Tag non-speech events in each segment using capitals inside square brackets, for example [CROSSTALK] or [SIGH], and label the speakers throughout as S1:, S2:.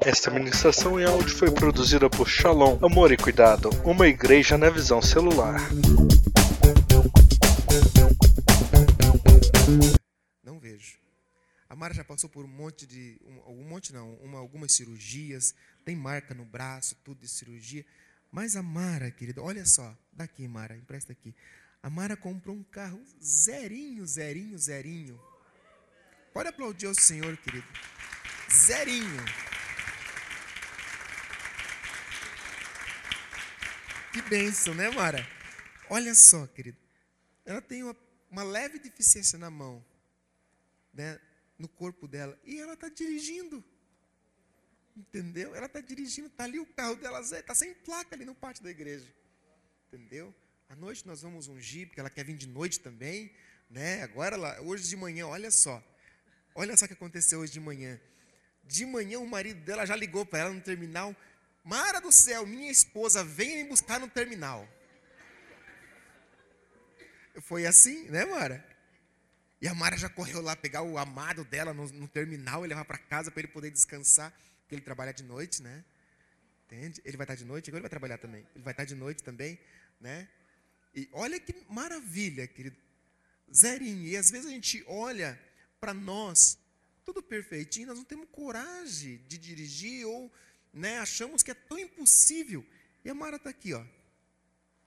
S1: Esta ministração em áudio foi produzida por Shalom Amor e Cuidado, uma igreja na visão celular.
S2: Não vejo. A Mara já passou por um monte de. Um, um monte não, uma, algumas cirurgias, tem marca no braço, tudo de cirurgia. Mas a Mara, querida, olha só, daqui, Mara, empresta aqui. A Mara comprou um carro zerinho, zerinho, zerinho. Pode aplaudir ao Senhor, querido. Zerinho. Que bênção, né, Mara? Olha só, querido. Ela tem uma, uma leve deficiência na mão, né, no corpo dela. E ela está dirigindo. Entendeu? Ela está dirigindo, está ali o carro dela, está sem placa ali no pátio da igreja. Entendeu? À noite nós vamos ungir, porque ela quer vir de noite também. Né? Agora, ela, hoje de manhã, olha só. Olha só o que aconteceu hoje de manhã. De manhã o marido dela já ligou para ela no terminal. Mara do céu, minha esposa, venha me buscar no terminal. Foi assim, né, Mara? E a Mara já correu lá pegar o amado dela no, no terminal e levar para casa para ele poder descansar, porque ele trabalha de noite, né? Entende? Ele vai estar de noite, agora ele vai trabalhar também. Ele vai estar de noite também, né? E olha que maravilha, querido. Zerinho. E às vezes a gente olha para nós, tudo perfeitinho, nós não temos coragem de dirigir ou né, achamos que é tão impossível. E a Mara está aqui, ó,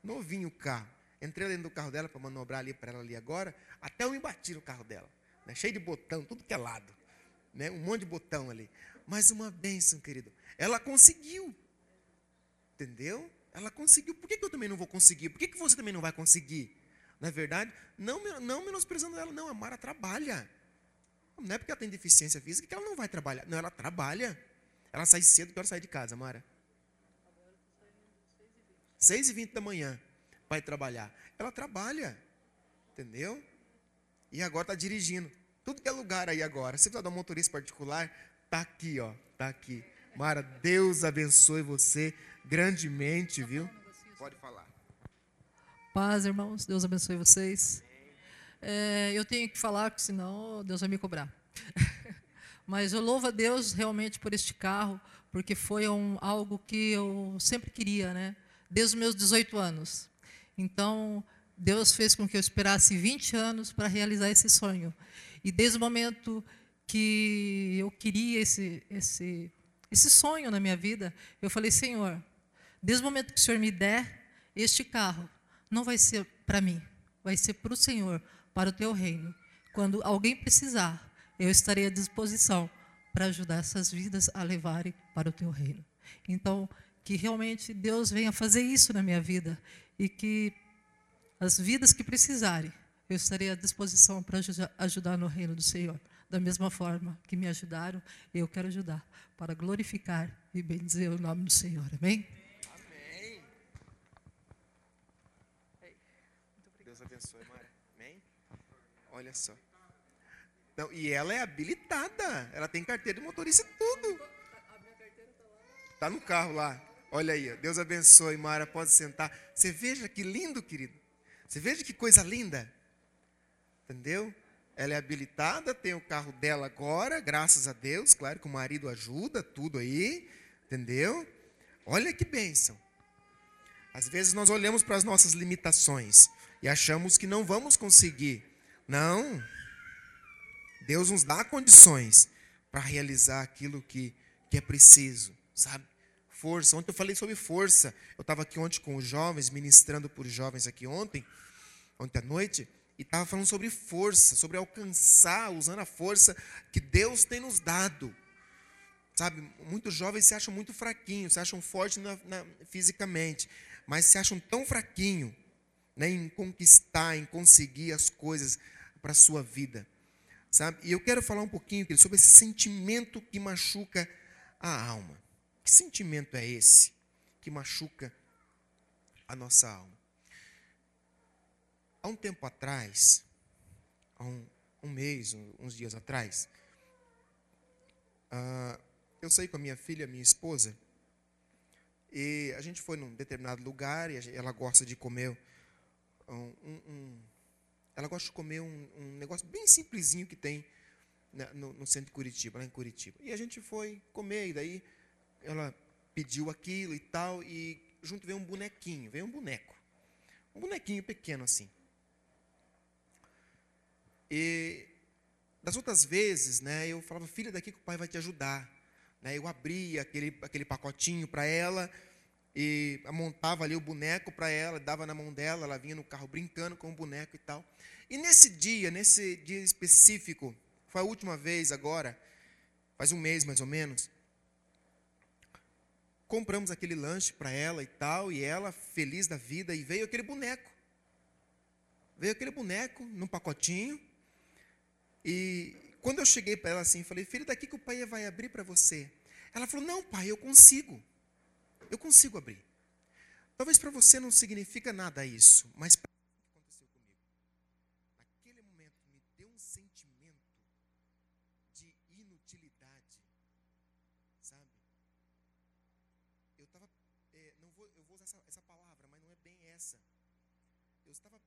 S2: novinho o carro. Entrei dentro do carro dela para manobrar ali para ela ali agora, até eu me bati no carro dela, né, cheio de botão, tudo que é lado, né, um monte de botão ali. Mas uma bênção, querido. Ela conseguiu, entendeu? Ela conseguiu. Por que, que eu também não vou conseguir? Por que, que você também não vai conseguir? Não é verdade? Não, não menosprezando ela, não. A Mara trabalha. Não é porque ela tem deficiência física que ela não vai trabalhar. Não, ela trabalha. Ela sai cedo, que hora sai de casa, Mara? Seis e vinte da manhã, vai trabalhar. Ela trabalha, entendeu? E agora está dirigindo. Tudo que é lugar aí agora. Se precisa de um motorista particular, tá aqui, ó, tá aqui. Mara, Deus abençoe você grandemente, viu? Pode falar.
S3: Paz, irmãos. Deus abençoe vocês. É, eu tenho que falar, porque senão Deus vai me cobrar. [LAUGHS] Mas eu louvo a Deus realmente por este carro, porque foi um, algo que eu sempre queria, né? Desde os meus 18 anos. Então, Deus fez com que eu esperasse 20 anos para realizar esse sonho. E desde o momento que eu queria esse, esse, esse sonho na minha vida, eu falei: Senhor, desde o momento que o Senhor me der este carro, não vai ser para mim, vai ser para o Senhor, para o teu reino. Quando alguém precisar, eu estarei à disposição para ajudar essas vidas a levarem para o teu reino. Então, que realmente Deus venha fazer isso na minha vida e que as vidas que precisarem, eu estarei à disposição para ajudar no reino do Senhor. Da mesma forma que me ajudaram, eu quero ajudar para glorificar e bendizer o nome do Senhor. Amém?
S2: Amém. Deus abençoe? Olha só. Não, e ela é habilitada. Ela tem carteira de motorista e tudo. Está no carro lá. Olha aí. Deus abençoe, Mara. Pode sentar. Você veja que lindo, querido. Você veja que coisa linda. Entendeu? Ela é habilitada, tem o carro dela agora, graças a Deus. Claro que o marido ajuda, tudo aí. Entendeu? Olha que bênção. Às vezes nós olhamos para as nossas limitações e achamos que não vamos conseguir. Não. Deus nos dá condições para realizar aquilo que, que é preciso, sabe? Força. Ontem eu falei sobre força. Eu estava aqui ontem com os jovens, ministrando por jovens aqui ontem, ontem à noite, e estava falando sobre força, sobre alcançar, usando a força que Deus tem nos dado. Sabe, muitos jovens se acham muito fraquinhos, se acham fortes na, na, fisicamente, mas se acham tão fraquinhos né, em conquistar, em conseguir as coisas para a sua vida. Sabe? E eu quero falar um pouquinho sobre esse sentimento que machuca a alma. Que sentimento é esse que machuca a nossa alma? Há um tempo atrás, há um, um mês, uns dias atrás, uh, eu saí com a minha filha, minha esposa, e a gente foi num determinado lugar e ela gosta de comer um, um, ela gosta de comer um, um negócio bem simplesinho que tem né, no, no centro de Curitiba, lá em Curitiba. E a gente foi comer, e daí ela pediu aquilo e tal, e junto veio um bonequinho, veio um boneco. Um bonequinho pequeno assim. E das outras vezes, né, eu falava, filha, daqui que o pai vai te ajudar. Né, eu abria aquele, aquele pacotinho para ela e montava ali o boneco para ela, dava na mão dela, ela vinha no carro brincando com o boneco e tal. E nesse dia, nesse dia específico, foi a última vez agora, faz um mês mais ou menos, compramos aquele lanche para ela e tal, e ela feliz da vida, e veio aquele boneco. Veio aquele boneco num pacotinho, e quando eu cheguei para ela assim, falei, filha, daqui que o pai vai abrir para você. Ela falou, não, pai, eu consigo. Eu consigo abrir. Talvez para você não significa nada isso, mas para o que aconteceu comigo? Naquele momento me deu um sentimento de inutilidade, sabe? Eu estava, é, não vou, eu vou usar essa, essa, palavra, mas não é bem essa. Eu estava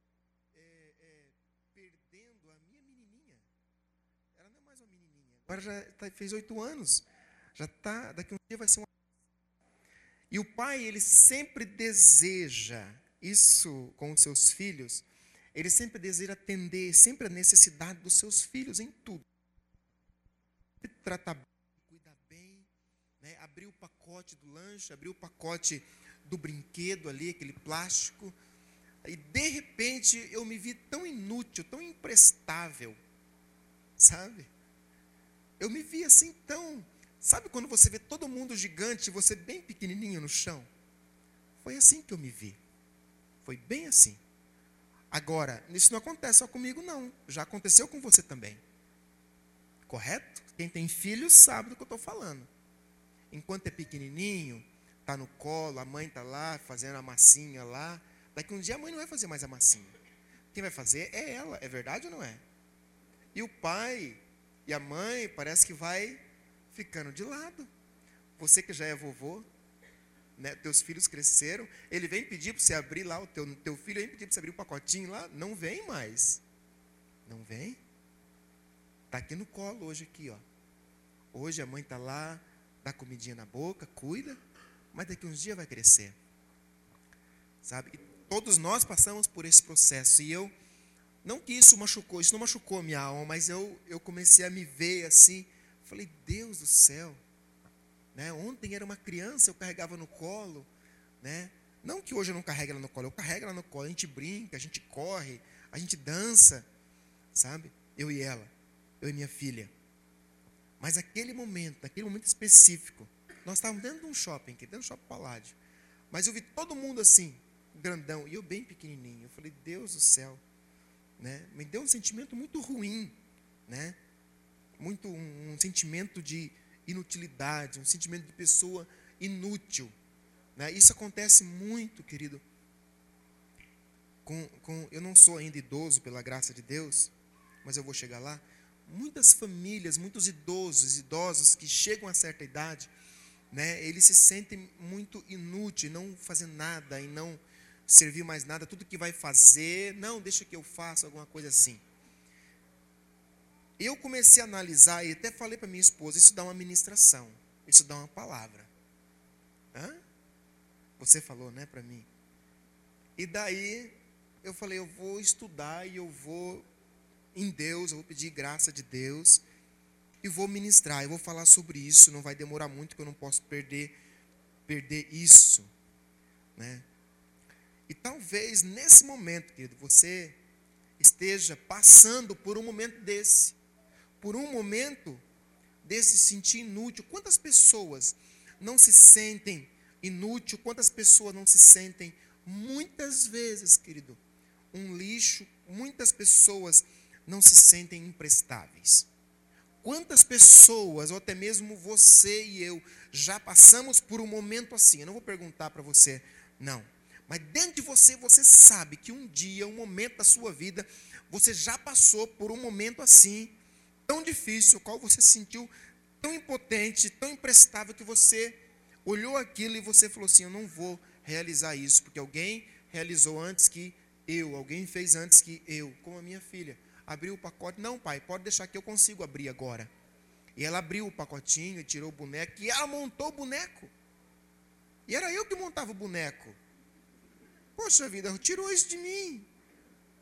S2: é, é, perdendo a minha menininha. Ela não é mais uma menininha. Agora já tá, fez oito anos. Já tá, daqui um dia vai ser uma. E o pai ele sempre deseja isso com os seus filhos. Ele sempre deseja atender sempre a necessidade dos seus filhos em tudo. Tratar bem, cuidar bem, né? abrir o pacote do lanche, abrir o pacote do brinquedo ali, aquele plástico. E de repente eu me vi tão inútil, tão imprestável, sabe? Eu me vi assim tão. Sabe quando você vê todo mundo gigante e você bem pequenininho no chão? Foi assim que eu me vi. Foi bem assim. Agora, isso não acontece só comigo, não. Já aconteceu com você também. Correto? Quem tem filhos sabe do que eu estou falando. Enquanto é pequenininho, está no colo, a mãe está lá fazendo a massinha lá. Daqui um dia a mãe não vai fazer mais a massinha. Quem vai fazer é ela, é verdade ou não é? E o pai e a mãe parece que vai ficando de lado. Você que já é vovô, né, teus filhos cresceram, ele vem pedir para você abrir lá, o teu, teu filho vem pedir para você abrir o um pacotinho lá, não vem mais. Não vem. Está aqui no colo hoje aqui, ó. Hoje a mãe está lá, dá comidinha na boca, cuida, mas daqui uns dias vai crescer. Sabe? E todos nós passamos por esse processo. E eu, não que isso machucou, isso não machucou a minha alma, mas eu, eu comecei a me ver assim. Falei, Deus do céu. Né? Ontem era uma criança, eu carregava no colo. Né? Não que hoje eu não carrego ela no colo, eu carrego ela no colo, a gente brinca, a gente corre, a gente dança, sabe? Eu e ela, eu e minha filha. Mas aquele momento, naquele momento específico, nós estávamos dentro de um shopping, dentro do shopping Paládio. Mas eu vi todo mundo assim, grandão, e eu bem pequenininho. Eu falei, Deus do céu. Né? Me deu um sentimento muito ruim, né? Muito um, um sentimento de inutilidade, um sentimento de pessoa inútil. Né? Isso acontece muito, querido. Com, com, eu não sou ainda idoso, pela graça de Deus, mas eu vou chegar lá. Muitas famílias, muitos idosos, idosos que chegam a certa idade, né, eles se sentem muito inúteis, não fazem nada e não servir mais nada, tudo que vai fazer, não, deixa que eu faça alguma coisa assim. Eu comecei a analisar e até falei para minha esposa, isso dá uma ministração, isso dá uma palavra. Hã? Você falou, né, para mim. E daí eu falei, eu vou estudar e eu vou em Deus, eu vou pedir graça de Deus e vou ministrar, eu vou falar sobre isso, não vai demorar muito que eu não posso perder perder isso, né? E talvez nesse momento, querido, você esteja passando por um momento desse, por um momento desse sentir inútil. Quantas pessoas não se sentem inútil? Quantas pessoas não se sentem muitas vezes, querido, um lixo? Muitas pessoas não se sentem imprestáveis. Quantas pessoas, ou até mesmo você e eu, já passamos por um momento assim? Eu não vou perguntar para você, não. Mas dentro de você, você sabe que um dia, um momento da sua vida, você já passou por um momento assim, tão difícil, qual você se sentiu tão impotente, tão imprestável, que você olhou aquilo e você falou assim: Eu não vou realizar isso, porque alguém realizou antes que eu, alguém fez antes que eu, como a minha filha. abriu o pacote. Não, pai, pode deixar que eu consigo abrir agora. E ela abriu o pacotinho tirou o boneco. E ela montou o boneco. E era eu que montava o boneco. Poxa vida, tirou isso de mim.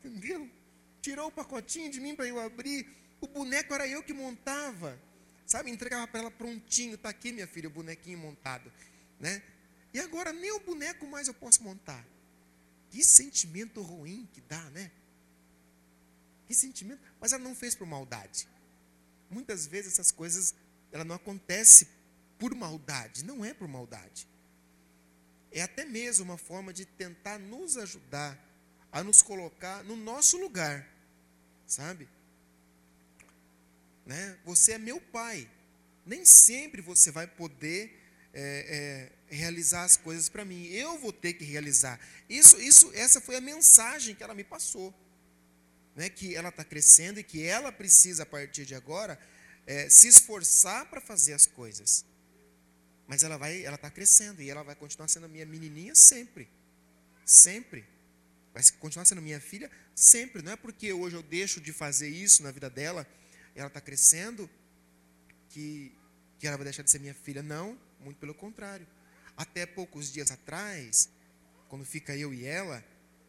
S2: Entendeu? Tirou o pacotinho de mim para eu abrir. O boneco era eu que montava. Sabe, entregava para ela prontinho. Está aqui, minha filha, o bonequinho montado. Né? E agora nem o boneco mais eu posso montar. Que sentimento ruim que dá, né? Que sentimento. Mas ela não fez por maldade. Muitas vezes essas coisas, ela não acontece por maldade. Não é por maldade. É até mesmo uma forma de tentar nos ajudar a nos colocar no nosso lugar. Sabe? Né? Você é meu pai. Nem sempre você vai poder é, é, realizar as coisas para mim. Eu vou ter que realizar. Isso, isso, essa foi a mensagem que ela me passou, né? Que ela está crescendo e que ela precisa a partir de agora é, se esforçar para fazer as coisas. Mas ela vai, ela está crescendo e ela vai continuar sendo minha menininha sempre, sempre. Vai continuar sendo minha filha sempre. Não é porque hoje eu deixo de fazer isso na vida dela, ela está crescendo, que que ela vai deixar de ser minha filha. Não, muito pelo contrário. Até poucos dias atrás, quando fica eu e ela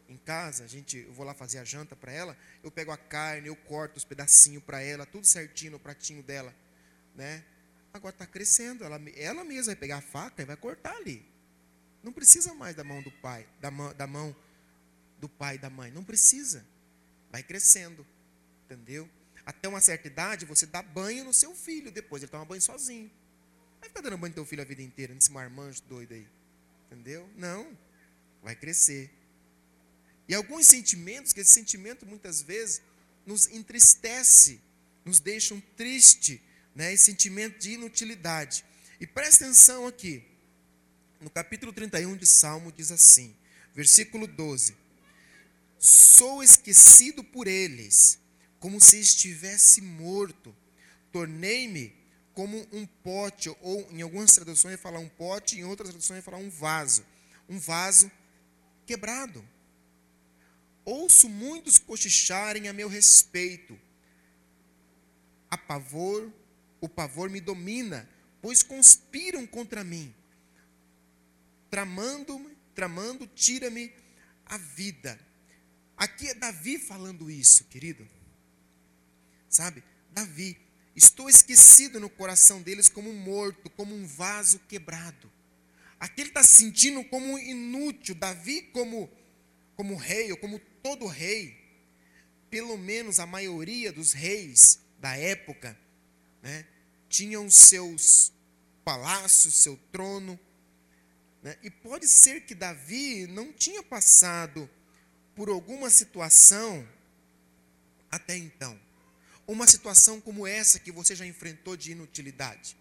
S2: em casa, a gente, eu vou lá fazer a janta para ela, eu pego a carne, eu corto os pedacinhos para ela, tudo certinho no pratinho dela, né? Agora está crescendo, ela, ela mesma vai pegar a faca e vai cortar ali. Não precisa mais da mão do pai, da mão, da mão do pai e da mãe, não precisa. Vai crescendo, entendeu? Até uma certa idade, você dá banho no seu filho, depois ele toma banho sozinho vai ficar dando banho no teu filho a vida inteira, nesse marmanjo doido aí. Entendeu? Não. Vai crescer. E alguns sentimentos, que esse sentimento muitas vezes nos entristece, nos deixam triste, né? Esse sentimento de inutilidade. E presta atenção aqui. No capítulo 31 de Salmo diz assim, versículo 12: Sou esquecido por eles, como se estivesse morto. Tornei-me como um pote, ou em algumas traduções falar um pote, em outras traduções falar um vaso. Um vaso quebrado. Ouço muitos cochicharem a meu respeito. A pavor, o pavor me domina, pois conspiram contra mim. Tramando, tramando, tira-me a vida. Aqui é Davi falando isso, querido. Sabe? Davi. Estou esquecido no coração deles como um morto, como um vaso quebrado. Aqui ele está se sentindo como inútil. Davi, como, como rei, ou como todo rei, pelo menos a maioria dos reis da época, né, tinham seus palácios, seu trono. Né, e pode ser que Davi não tinha passado por alguma situação até então uma situação como essa que você já enfrentou de inutilidade.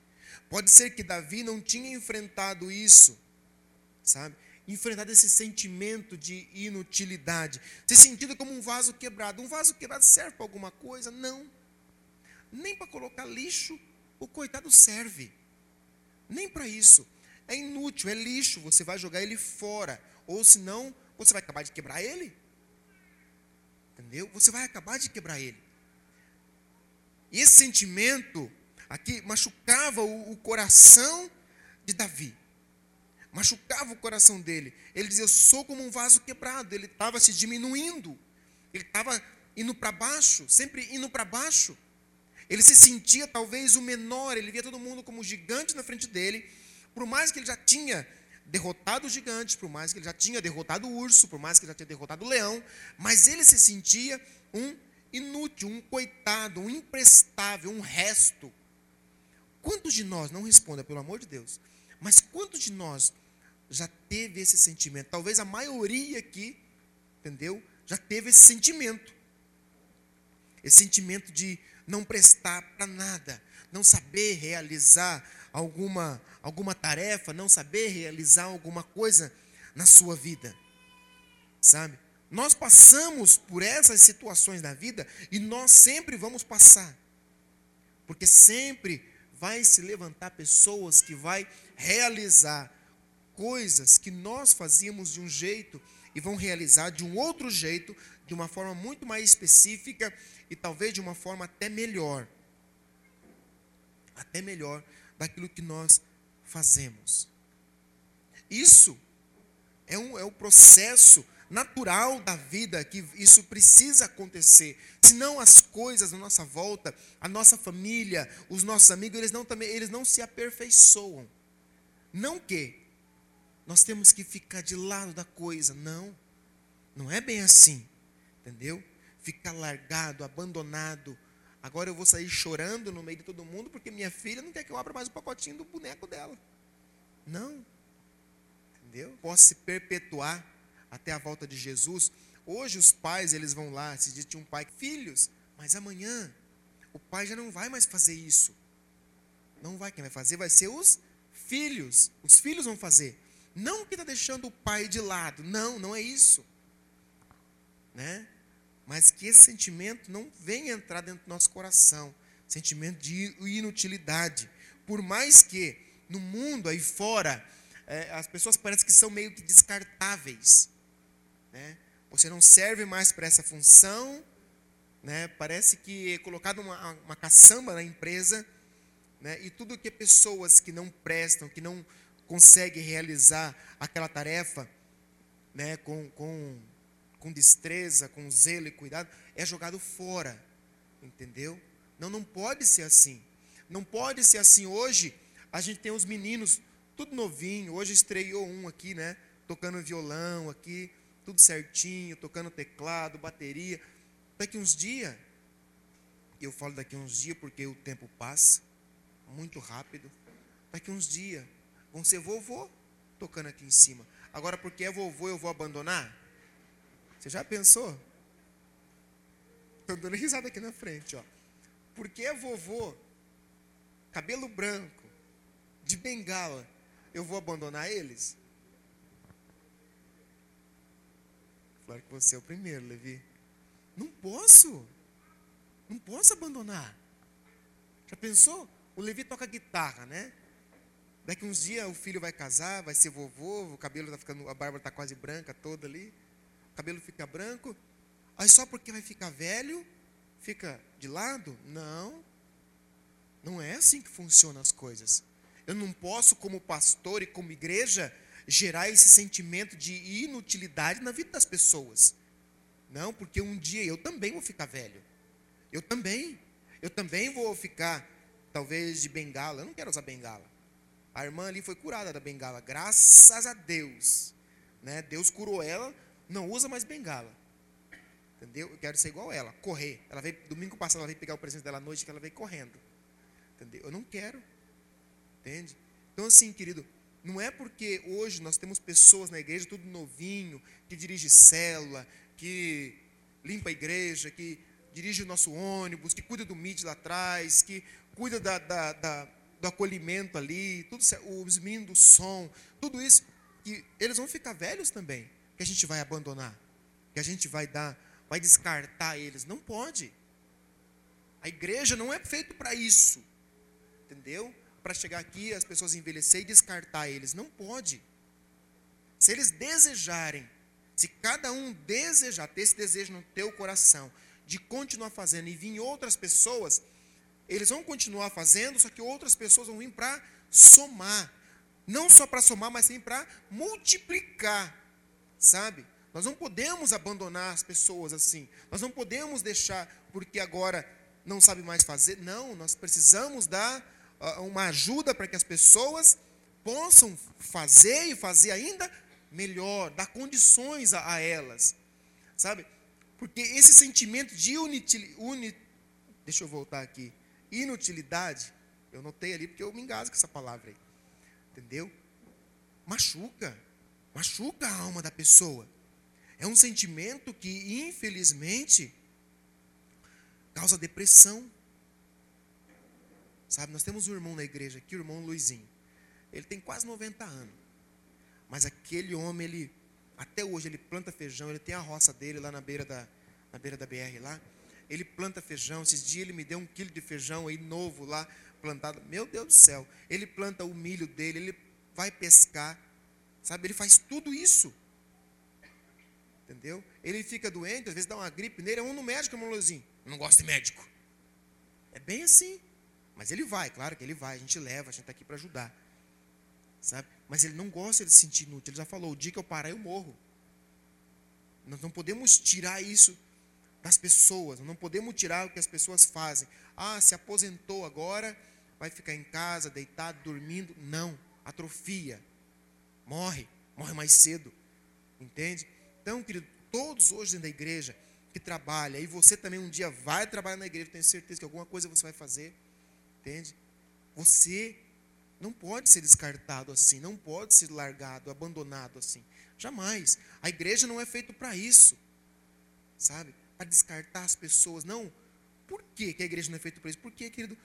S2: Pode ser que Davi não tinha enfrentado isso, sabe? Enfrentado esse sentimento de inutilidade, se sentido como um vaso quebrado. Um vaso quebrado serve para alguma coisa? Não. Nem para colocar lixo, o coitado serve. Nem para isso. É inútil, é lixo, você vai jogar ele fora. Ou senão, você vai acabar de quebrar ele. Entendeu? Você vai acabar de quebrar ele. E esse sentimento aqui machucava o, o coração de Davi. Machucava o coração dele. Ele dizia: Eu sou como um vaso quebrado. Ele estava se diminuindo. Ele estava indo para baixo, sempre indo para baixo. Ele se sentia talvez o menor, ele via todo mundo como gigante na frente dele, por mais que ele já tinha derrotado os gigantes, por mais que ele já tinha derrotado o urso, por mais que ele já tinha derrotado o leão, mas ele se sentia um inútil, um coitado, um imprestável, um resto. Quantos de nós, não responda pelo amor de Deus, mas quantos de nós já teve esse sentimento? Talvez a maioria aqui, entendeu? Já teve esse sentimento. Esse sentimento de não prestar para nada, não saber realizar alguma, alguma tarefa, não saber realizar alguma coisa na sua vida. Sabe? Nós passamos por essas situações da vida e nós sempre vamos passar. Porque sempre vai se levantar pessoas que vai realizar coisas que nós fazíamos de um jeito e vão realizar de um outro jeito, de uma forma muito mais específica e talvez de uma forma até melhor. Até melhor daquilo que nós fazemos. Isso é um, é um processo natural da vida que isso precisa acontecer. Senão as coisas na nossa volta, a nossa família, os nossos amigos, eles não, também, eles não se aperfeiçoam. Não que nós temos que ficar de lado da coisa. Não. Não é bem assim. Entendeu? Ficar largado, abandonado. Agora eu vou sair chorando no meio de todo mundo porque minha filha não quer que eu abra mais o pacotinho do boneco dela. Não. Entendeu? Posso se perpetuar até a volta de Jesus. Hoje os pais, eles vão lá, se diz um pai, filhos, mas amanhã o pai já não vai mais fazer isso. Não vai, quem vai fazer vai ser os filhos. Os filhos vão fazer. Não que está deixando o pai de lado. Não, não é isso. Né? Mas que esse sentimento não venha entrar dentro do nosso coração. Sentimento de inutilidade. Por mais que no mundo aí fora, é, as pessoas parecem que são meio que descartáveis. Né? Você não serve mais para essa função. Né? Parece que é colocado uma, uma caçamba na empresa. Né? E tudo que pessoas que não prestam, que não consegue realizar aquela tarefa né, com, com, com destreza, com zelo e cuidado, é jogado fora. Entendeu? Não, não pode ser assim. Não pode ser assim. Hoje, a gente tem os meninos, tudo novinho. Hoje estreou um aqui, né? Tocando violão aqui, tudo certinho, tocando teclado, bateria. Daqui uns dias, eu falo daqui uns dias porque o tempo passa muito rápido. Daqui uns dias, vão ser vovô tocando aqui em cima. Agora, porque é vovô, eu vou abandonar? Você já pensou? Estou dando risada aqui na frente, ó. Porque é vovô, cabelo branco, de bengala, eu vou abandonar eles? Claro que você é o primeiro, Levi. Não posso. Não posso abandonar. Já pensou? O Levi toca guitarra, né? Daqui uns dias o filho vai casar, vai ser vovô, o cabelo tá ficando, a barba está quase branca toda ali. O cabelo fica branco. Aí só porque vai ficar velho, fica de lado? Não. Não é assim que funcionam as coisas. Eu não posso, como pastor e como igreja, gerar esse sentimento de inutilidade na vida das pessoas. Não, porque um dia eu também vou ficar velho. Eu também. Eu também vou ficar, talvez, de bengala. Eu não quero usar bengala. A irmã ali foi curada da bengala, graças a Deus. Né? Deus curou ela, não usa mais bengala. Entendeu? Eu quero ser igual ela, correr. Ela veio, domingo passado, ela veio pegar o presente dela à noite, que ela veio correndo. Entendeu? Eu não quero. Entende? Então, assim, querido, não é porque hoje nós temos pessoas na igreja, tudo novinho, que dirige célula, que limpa a igreja, que dirige o nosso ônibus, que cuida do MIT lá atrás, que cuida da, da, da do acolhimento ali, tudo, os meninos do som, tudo isso, que eles vão ficar velhos também, que a gente vai abandonar, que a gente vai dar, vai descartar eles. Não pode. A igreja não é feito para isso. Entendeu? Para chegar aqui, as pessoas envelhecer e descartar eles. Não pode. Se eles desejarem, se cada um desejar, ter esse desejo no teu coração, de continuar fazendo e vir outras pessoas, eles vão continuar fazendo, só que outras pessoas vão vir para somar. Não só para somar, mas sim para multiplicar. Sabe? Nós não podemos abandonar as pessoas assim. Nós não podemos deixar porque agora não sabe mais fazer. Não, nós precisamos dar uma ajuda para que as pessoas possam fazer e fazer ainda melhor, dar condições a, a elas. Sabe? Porque esse sentimento de unity, uni, deixa eu voltar aqui inutilidade, eu notei ali porque eu me engasgo com essa palavra aí. Entendeu? Machuca. Machuca a alma da pessoa. É um sentimento que, infelizmente, causa depressão. Sabe, nós temos um irmão na igreja aqui, o irmão Luizinho. Ele tem quase 90 anos. Mas aquele homem, ele, até hoje, ele planta feijão, ele tem a roça dele lá na beira da, na beira da BR lá ele planta feijão. Esses dias ele me deu um quilo de feijão aí novo lá, plantado. Meu Deus do céu. Ele planta o milho dele, ele vai pescar. Sabe, ele faz tudo isso. Entendeu? Ele fica doente, às vezes dá uma gripe nele, é um no médico, irmãozinho. Não gosta de médico. É bem assim. Mas ele vai, claro que ele vai, a gente leva, a gente está aqui para ajudar. Sabe? Mas ele não gosta de se sentir inútil. Ele já falou: o dia que eu parar, eu morro. Nós não podemos tirar isso das pessoas, não podemos tirar o que as pessoas fazem. Ah, se aposentou agora, vai ficar em casa, deitado, dormindo. Não, atrofia. Morre, morre mais cedo. Entende? Então, querido, todos hoje dentro da igreja que trabalha, e você também um dia vai trabalhar na igreja, tenho certeza que alguma coisa você vai fazer. Entende? Você não pode ser descartado assim, não pode ser largado, abandonado assim. Jamais. A igreja não é feita para isso. Sabe? Para descartar as pessoas. Não. Por que, a igreja não é feita para isso? Porque, querido,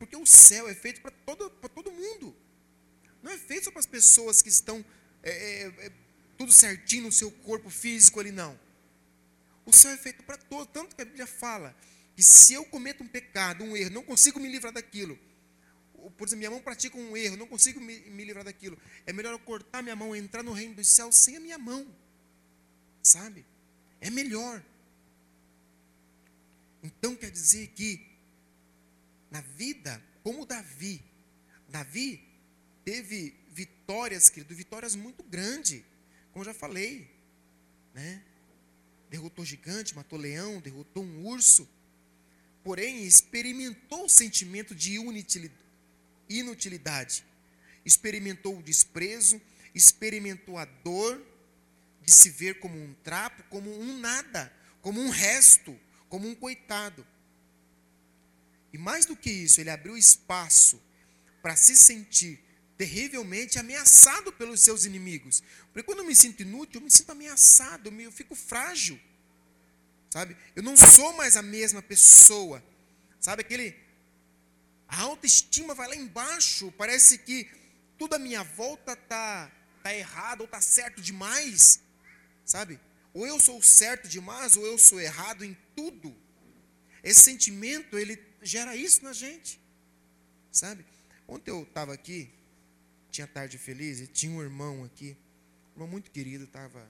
S2: porque o céu é feito para todo, todo mundo. Não é feito só para as pessoas que estão é, é, é, tudo certinho no seu corpo físico ali, não. O céu é feito para todos. Tanto que a Bíblia fala que se eu cometo um pecado, um erro, não consigo me livrar daquilo. Por exemplo, minha mão pratica um erro, não consigo me, me livrar daquilo. É melhor eu cortar minha mão e entrar no reino dos céus sem a minha mão. Sabe? É melhor. Então quer dizer que na vida, como Davi, Davi teve vitórias, querido, vitórias muito grandes, como já falei, né? Derrotou gigante, matou leão, derrotou um urso, porém experimentou o sentimento de inutilidade, experimentou o desprezo, experimentou a dor de se ver como um trapo, como um nada, como um resto, como um coitado. E mais do que isso, ele abriu espaço para se sentir terrivelmente ameaçado pelos seus inimigos. Porque quando eu me sinto inútil, eu me sinto ameaçado, eu fico frágil. Sabe? Eu não sou mais a mesma pessoa. Sabe aquele a autoestima vai lá embaixo, parece que tudo à minha volta tá tá errado ou tá certo demais. Sabe? Ou eu sou certo demais ou eu sou errado em tudo. Esse sentimento, ele gera isso na gente. Sabe? Ontem eu estava aqui, tinha tarde feliz, e tinha um irmão aqui, um irmão muito querido, estava.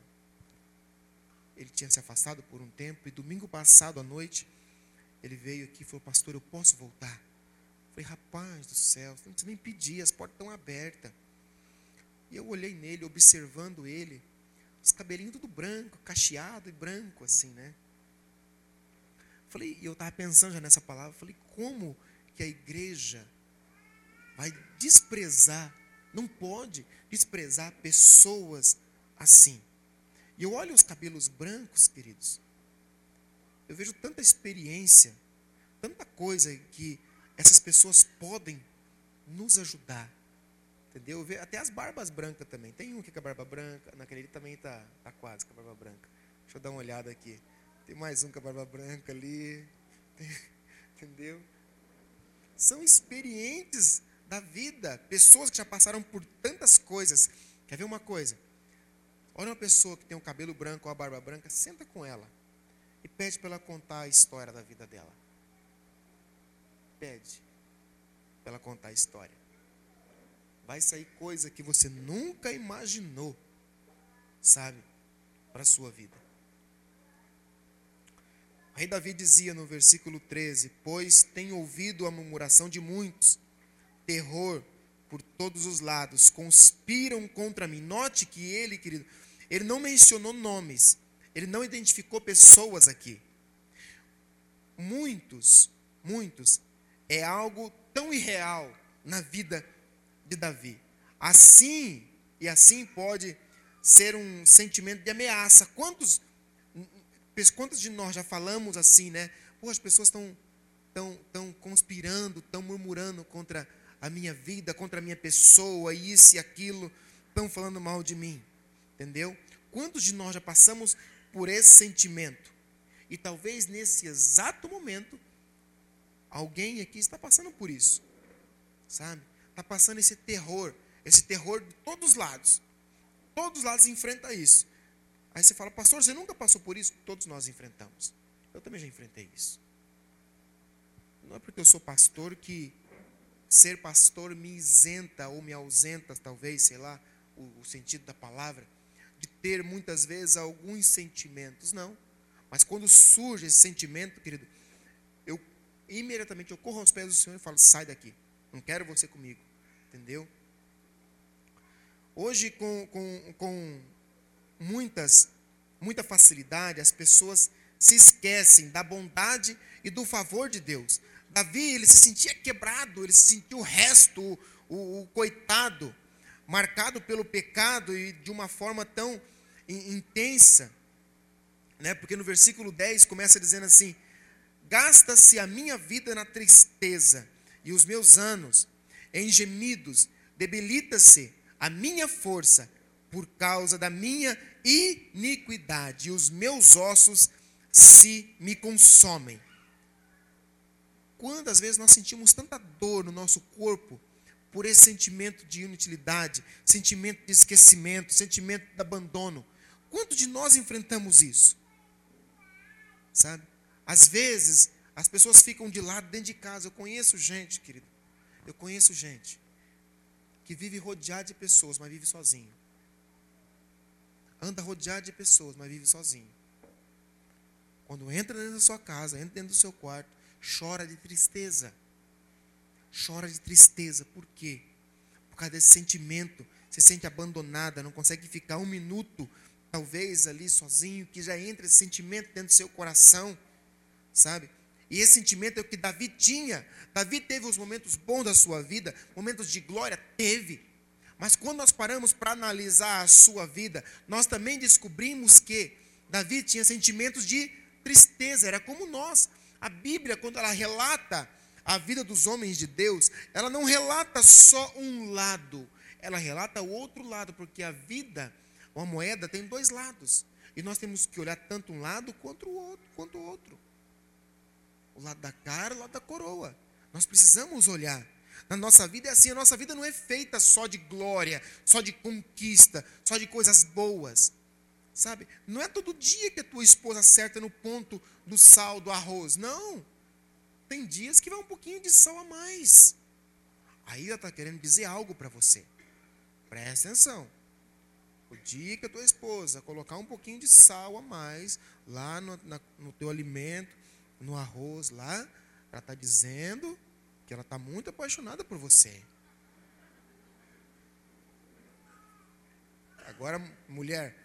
S2: Ele tinha se afastado por um tempo, e domingo passado à noite, ele veio aqui e falou: Pastor, eu posso voltar? Eu falei: Rapaz do céu, não precisa nem pedir, as portas estão abertas. E eu olhei nele, observando ele, os cabelinhos tudo branco, cacheado e branco, assim, né? Falei, e eu estava pensando já nessa palavra, falei, como que a igreja vai desprezar, não pode desprezar pessoas assim. E eu olho os cabelos brancos, queridos, eu vejo tanta experiência, tanta coisa que essas pessoas podem nos ajudar. Entendeu? Até as barbas brancas também. Tem um que com a barba branca, naquele também está tá quase com a barba branca. Deixa eu dar uma olhada aqui. Tem mais um com a barba branca ali. [LAUGHS] Entendeu? São experientes da vida. Pessoas que já passaram por tantas coisas. Quer ver uma coisa? Olha uma pessoa que tem o cabelo branco ou a barba branca, senta com ela e pede para ela contar a história da vida dela. Pede para ela contar a história. Vai sair coisa que você nunca imaginou, sabe, para a sua vida. O rei Davi dizia no versículo 13: Pois tenho ouvido a murmuração de muitos, terror por todos os lados, conspiram contra mim. Note que ele, querido, ele não mencionou nomes, ele não identificou pessoas aqui. Muitos, muitos, é algo tão irreal na vida de Davi. Assim, e assim pode ser um sentimento de ameaça. Quantos Quantos de nós já falamos assim, né? Pô, as pessoas estão tão, tão conspirando, estão murmurando contra a minha vida, contra a minha pessoa, isso e aquilo, estão falando mal de mim. Entendeu? Quantos de nós já passamos por esse sentimento? E talvez nesse exato momento, alguém aqui está passando por isso. Sabe? Está passando esse terror, esse terror de todos os lados. Todos os lados enfrenta isso. Aí você fala, pastor, você nunca passou por isso? Todos nós enfrentamos. Eu também já enfrentei isso. Não é porque eu sou pastor que ser pastor me isenta ou me ausenta, talvez, sei lá, o, o sentido da palavra, ter muitas vezes alguns sentimentos, não. Mas quando surge esse sentimento, querido, eu imediatamente eu corro aos pés do Senhor e falo: sai daqui, não quero você comigo, entendeu? Hoje, com, com, com muitas, muita facilidade, as pessoas se esquecem da bondade e do favor de Deus. Davi, ele se sentia quebrado, ele se sentiu o resto, o, o coitado, marcado pelo pecado e de uma forma tão intensa, né? Porque no versículo 10 começa dizendo assim: Gasta-se a minha vida na tristeza e os meus anos em gemidos, debilita-se a minha força por causa da minha iniquidade, e os meus ossos se me consomem. Quantas vezes nós sentimos tanta dor no nosso corpo por esse sentimento de inutilidade, sentimento de esquecimento, sentimento de abandono? Quanto de nós enfrentamos isso? Sabe? Às vezes, as pessoas ficam de lado dentro de casa. Eu conheço gente, querido. Eu conheço gente que vive rodeado de pessoas, mas vive sozinho. Anda rodeado de pessoas, mas vive sozinho. Quando entra dentro da sua casa, entra dentro do seu quarto, chora de tristeza. Chora de tristeza. Por quê? Por causa desse sentimento. Se sente abandonada, não consegue ficar um minuto talvez ali sozinho, que já entra esse sentimento dentro do seu coração, sabe? E esse sentimento é o que Davi tinha. Davi teve os momentos bons da sua vida, momentos de glória, teve. Mas quando nós paramos para analisar a sua vida, nós também descobrimos que Davi tinha sentimentos de tristeza, era como nós. A Bíblia, quando ela relata a vida dos homens de Deus, ela não relata só um lado, ela relata o outro lado, porque a vida uma moeda tem dois lados. E nós temos que olhar tanto um lado quanto o outro. Quanto o, outro. o lado da cara, o lado da coroa. Nós precisamos olhar. Na nossa vida é assim, a nossa vida não é feita só de glória, só de conquista, só de coisas boas. Sabe? Não é todo dia que a tua esposa acerta no ponto do sal do arroz. Não. Tem dias que vai um pouquinho de sal a mais. Aí ela está querendo dizer algo para você. Presta atenção. Que a tua esposa colocar um pouquinho de sal a mais lá no, na, no teu alimento, no arroz lá, ela está dizendo que ela está muito apaixonada por você. Agora, mulher,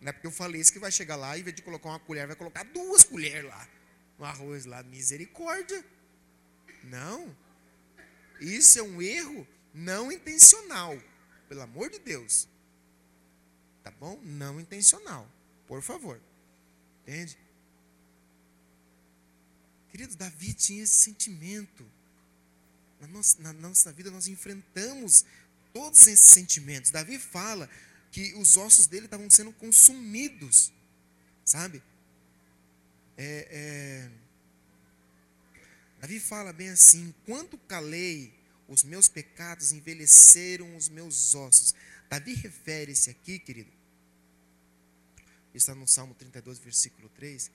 S2: não é porque eu falei isso que vai chegar lá em vez de colocar uma colher, vai colocar duas colheres lá no arroz lá. Misericórdia. Não. Isso é um erro não intencional. Pelo amor de Deus. Tá bom? Não intencional. Por favor. Entende? Queridos, Davi tinha esse sentimento. Na nossa, na nossa vida nós enfrentamos todos esses sentimentos. Davi fala que os ossos dele estavam sendo consumidos. Sabe? É, é... Davi fala bem assim: enquanto calei, os meus pecados envelheceram os meus ossos. Davi refere-se aqui, querido, está no Salmo 32, versículo 3.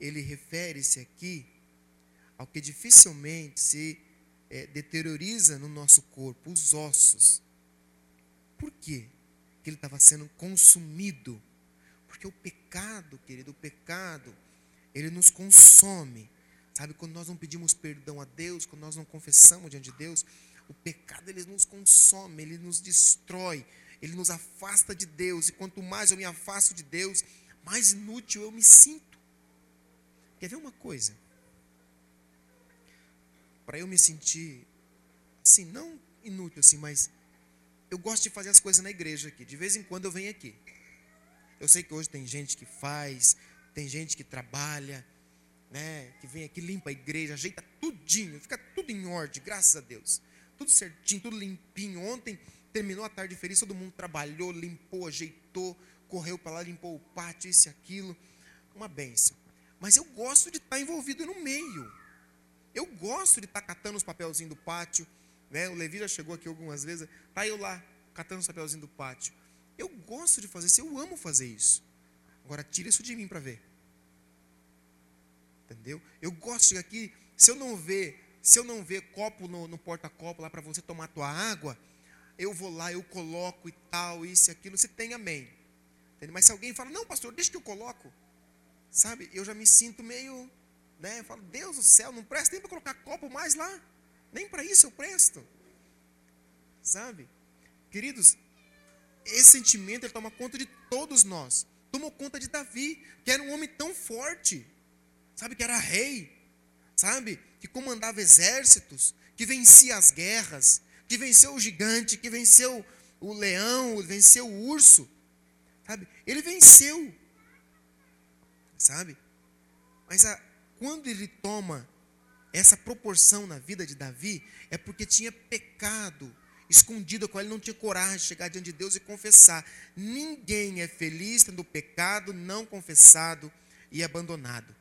S2: Ele refere-se aqui ao que dificilmente se é, deterioriza no nosso corpo, os ossos. Por quê? Que ele estava sendo consumido. Porque o pecado, querido, o pecado, ele nos consome. Sabe, quando nós não pedimos perdão a Deus, quando nós não confessamos diante de Deus, o pecado ele nos consome, ele nos destrói, ele nos afasta de Deus. E quanto mais eu me afasto de Deus, mais inútil eu me sinto. Quer ver uma coisa? Para eu me sentir assim, não inútil assim, mas eu gosto de fazer as coisas na igreja aqui. De vez em quando eu venho aqui. Eu sei que hoje tem gente que faz, tem gente que trabalha, né, que vem aqui, limpa a igreja, ajeita tudinho, fica tudo em ordem, graças a Deus tudo certinho, tudo limpinho. Ontem terminou a tarde feliz, todo mundo trabalhou, limpou, ajeitou, correu para lá, limpou o pátio, isso e aquilo. Uma benção. Mas eu gosto de estar envolvido no meio. Eu gosto de estar catando os papelzinhos do pátio. Né? O Levi já chegou aqui algumas vezes. Tá eu lá, catando os papelzinhos do pátio. Eu gosto de fazer isso, eu amo fazer isso. Agora tira isso de mim para ver. Entendeu? Eu gosto de chegar aqui, se eu não ver se eu não ver copo no, no porta-copo lá para você tomar tua água, eu vou lá, eu coloco e tal, isso e aquilo. Você tem amém. Mas se alguém fala, não, pastor, deixa que eu coloco, sabe? Eu já me sinto meio, né? Eu falo, Deus do céu, não presta nem para colocar copo mais lá. Nem para isso eu presto. Sabe? Queridos, esse sentimento ele toma conta de todos nós. Tomou conta de Davi, que era um homem tão forte, sabe? Que era rei, sabe? Que comandava exércitos, que vencia as guerras, que venceu o gigante, que venceu o leão, venceu o urso, sabe? Ele venceu, sabe? Mas a, quando ele toma essa proporção na vida de Davi, é porque tinha pecado escondido, com ele não tinha coragem de chegar diante de Deus e confessar. Ninguém é feliz tendo pecado não confessado e abandonado.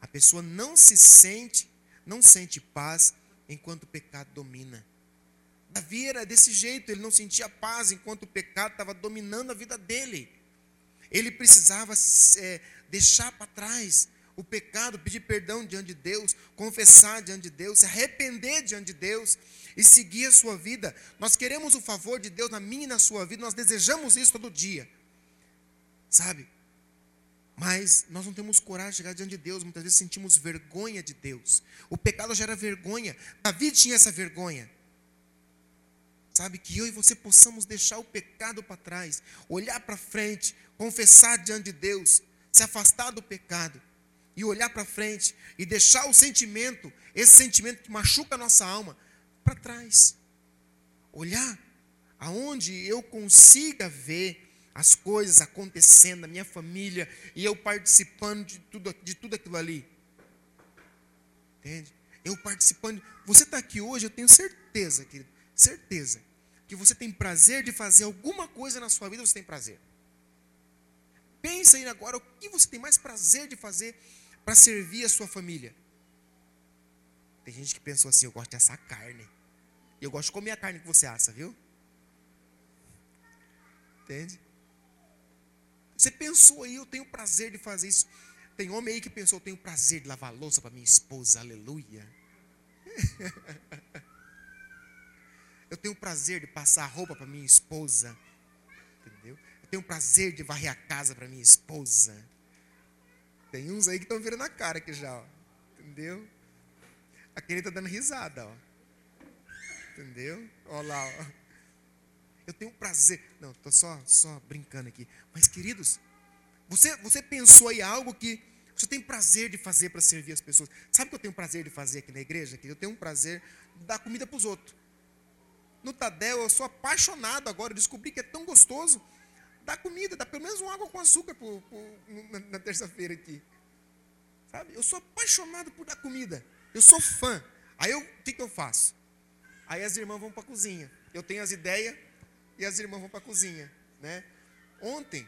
S2: A pessoa não se sente, não sente paz enquanto o pecado domina. Davi era desse jeito, ele não sentia paz enquanto o pecado estava dominando a vida dele. Ele precisava é, deixar para trás o pecado, pedir perdão diante de Deus, confessar diante de Deus, se arrepender diante de Deus e seguir a sua vida. Nós queremos o favor de Deus na minha e na sua vida, nós desejamos isso todo dia. Sabe? Mas nós não temos coragem de chegar diante de Deus, muitas vezes sentimos vergonha de Deus. O pecado gera vergonha. Davi tinha essa vergonha. Sabe, que eu e você possamos deixar o pecado para trás, olhar para frente, confessar diante de Deus, se afastar do pecado e olhar para frente e deixar o sentimento, esse sentimento que machuca a nossa alma, para trás. Olhar aonde eu consiga ver as coisas acontecendo na minha família e eu participando de tudo, de tudo aquilo ali. Entende? Eu participando. Você está aqui hoje, eu tenho certeza, querido, certeza, que você tem prazer de fazer alguma coisa na sua vida, você tem prazer. Pensa aí agora o que você tem mais prazer de fazer para servir a sua família. Tem gente que pensou assim: eu gosto de assar carne. Eu gosto de comer a carne que você assa, viu? Entende? Você pensou aí, eu tenho prazer de fazer isso. Tem homem aí que pensou, eu tenho prazer de lavar louça para minha esposa, aleluia. [LAUGHS] eu tenho prazer de passar roupa para minha esposa, entendeu? Eu tenho prazer de varrer a casa para minha esposa. Tem uns aí que estão virando a cara aqui já, ó. entendeu? Aquele está dando risada, ó. Entendeu? Olha lá, ó. Eu tenho prazer. Não, estou só, só brincando aqui. Mas, queridos, você, você pensou aí algo que você tem prazer de fazer para servir as pessoas. Sabe o que eu tenho prazer de fazer aqui na igreja? Que eu tenho um prazer de dar comida para os outros. No Tadel, eu sou apaixonado agora. Descobri que é tão gostoso dar comida, dar pelo menos uma água com açúcar pro, pro, na, na terça-feira aqui. Sabe? Eu sou apaixonado por dar comida. Eu sou fã. Aí o que, que eu faço? Aí as irmãs vão para a cozinha. Eu tenho as ideias e as irmãs vão para a cozinha, né? Ontem,